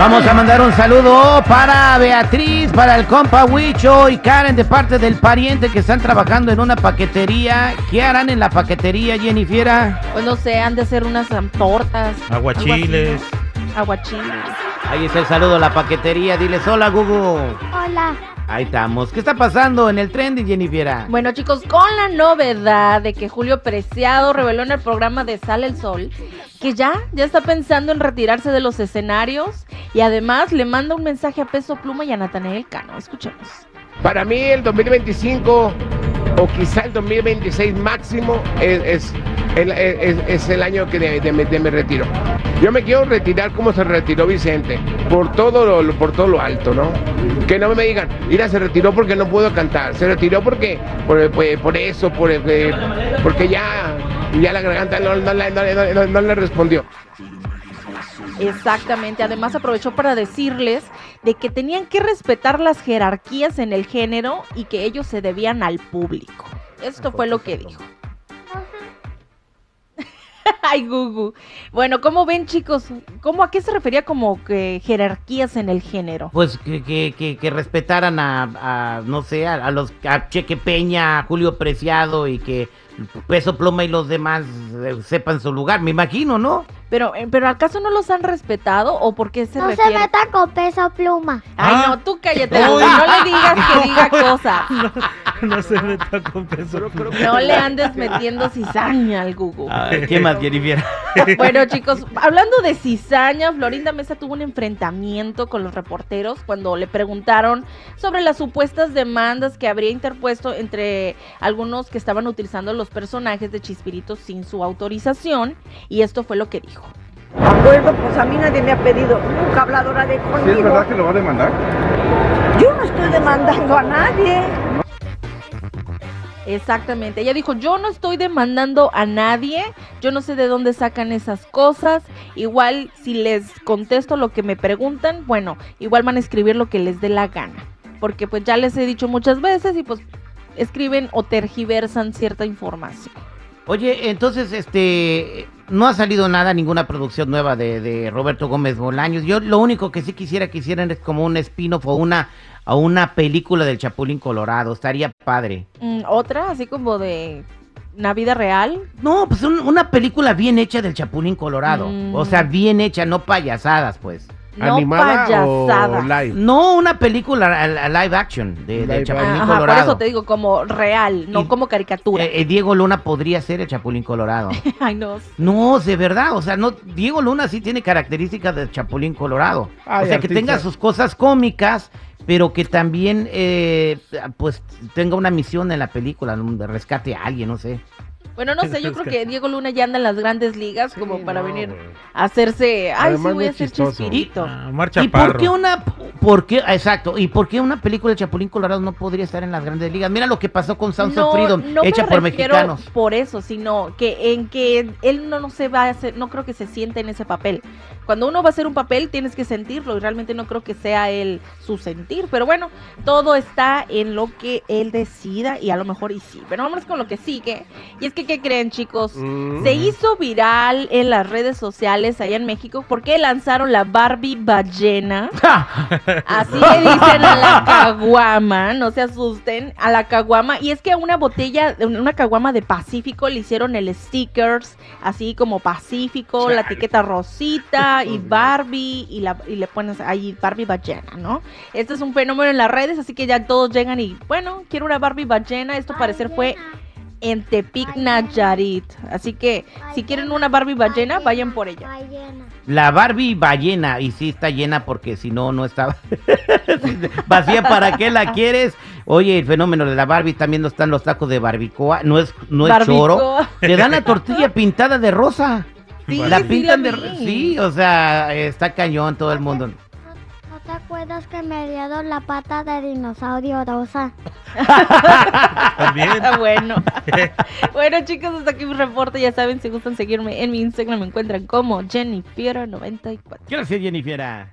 Vamos a mandar un saludo para Beatriz, para el compa Huicho y Karen de parte del pariente que están trabajando en una paquetería. ¿Qué harán en la paquetería, Jennifiera? Pues no sé, han de hacer unas tortas. Aguachiles. Aguachiles. Ahí está el saludo a la paquetería. Diles hola, Gugu. Hola. Ahí estamos. ¿Qué está pasando en el trending, Jennifiera? Bueno, chicos, con la novedad de que Julio Preciado reveló en el programa de Sale el Sol que ya, ya está pensando en retirarse de los escenarios y además le manda un mensaje a Peso Pluma y a Natanael Cano. Escuchemos. Para mí el 2025 o quizá el 2026 máximo es, es, el, año que de, de mi- retiro. Yo me quiero retirar como se retiró Vicente, por todo lo, por todo lo alto, ¿no? Que no me digan, mira, se retiró porque no pudo cantar, se retiró porque por, por- eso, eh, porque ya, ya la garganta no, no no le respondió. Exactamente, además aprovechó para decirles de que tenían que respetar las jerarquías en el género y que ellos se debían al público. Esto fue lo que dijo. Ay, Gugu. Bueno, ¿cómo ven, chicos? ¿Cómo a qué se refería como que jerarquías en el género? Pues que, que, respetaran a, no sé, a, a los a Cheque Peña, a Julio Preciado y que Peso Pluma y los demás eh, sepan su lugar, me imagino, ¿no? Pero, eh, pero ¿acaso no los han respetado o por qué se No se meta con peso pluma. Ay, Ah. no, tú cállate, no le digas que diga cosas. No se meta con peso. No le andes metiendo cizaña al Gugu. Ay, ¿Qué más, Jennifer? Bueno, chicos, hablando de cizaña, Florinda Mesa tuvo un enfrentamiento con los reporteros cuando le preguntaron sobre las supuestas demandas que habría interpuesto entre algunos que estaban utilizando los personajes de Chispirito sin su autorización. Y esto fue lo que dijo. acuerdo, pues a mí nadie me ha pedido nunca habladora de conmigo. ¿Sí es verdad que lo va a demandar? Yo no estoy demandando a nadie. Exactamente. Ella dijo, yo no estoy demandando a nadie, yo no sé de dónde sacan esas cosas. Igual si les contesto lo que me preguntan, bueno, igual van a escribir lo que les dé la gana. Porque pues ya les he dicho muchas veces y pues escriben o tergiversan cierta información. Oye, entonces, este, no ha salido nada, ninguna producción nueva de, de Roberto Gómez Bolaños. Yo lo único que sí quisiera que hicieran es como un spin-off o una, o una película del Chapulín Colorado. Estaría padre. Mm, Otra, así como de una vida real. No, pues un- una película bien hecha del Chapulín Colorado. Mm. O sea, bien hecha, no payasadas, pues. No ¿Animada o live? No una película live action de, Live Chapulín Ajá, por Colorado. eso te digo, como real, no Y- como caricatura. Eh, eh, Diego Luna podría ser el Chapulín Colorado. Ay, no. No, de verdad, o sea, no, Diego Luna sí tiene características del Chapulín Colorado. Ay, o sea, que tenga sus cosas cómicas, pero que también, eh, pues, tenga una misión en la película, ¿no? de rescate a alguien, no sé. Bueno, no sé, yo creo que Diego Luna ya anda en las grandes ligas como para no, venir a hacerse, ay, Además, sí, voy a chistoso. chispirito. Ah, ¿Y por qué una, por qué, exacto, y por qué una película de Chapulín Colorado no podría estar en las grandes ligas? Mira lo que pasó con Sounds of Freedom, no hecha me por mexicanos. por eso, sino que en que él no, no se va a hacer, no creo que se siente en ese papel. Cuando uno va a hacer un papel tienes que sentirlo y realmente no creo que sea él su sentir, pero bueno, todo está en lo que él decida y a lo mejor y sí. Pero vámonos con lo que sigue. Y es que, ¿qué creen chicos? Mm. Se hizo viral en las redes sociales allá en México porque lanzaron la Barbie ballena. Así le dicen a la caguama, no se asusten, a la caguama. Y es que a una botella, una caguama de Pacífico le hicieron el stickers, así como Pacífico, la etiqueta rosita y Barbie, y, la, y le pones ahí Barbie ballena, ¿no? Este es un fenómeno en las redes, así que ya todos llegan y, bueno, quiero una Barbie ballena. Esto parecer fue en Tepic, Nayarit. Así que si quieren una Barbie ballena, vayan por ella. Ballena. La Barbie ballena, y sí está llena porque si no, no estaba vacía. ¿Para qué la quieres? Oye, el fenómeno de la Barbie también no están los tacos de barbicoa, no es, no es choro. Te dan la tortilla pintada de rosa. La pintan de... Sí, o sea, está cañón todo el mundo. ¿No te acuerdas que me dieron la pata de dinosaurio rosa? También. Ah, bueno. bueno, chicos, hasta aquí mi reporte. Ya saben, si gustan seguirme en mi Instagram, me encuentran como Jennifiera94. Gracias, Jennifiera.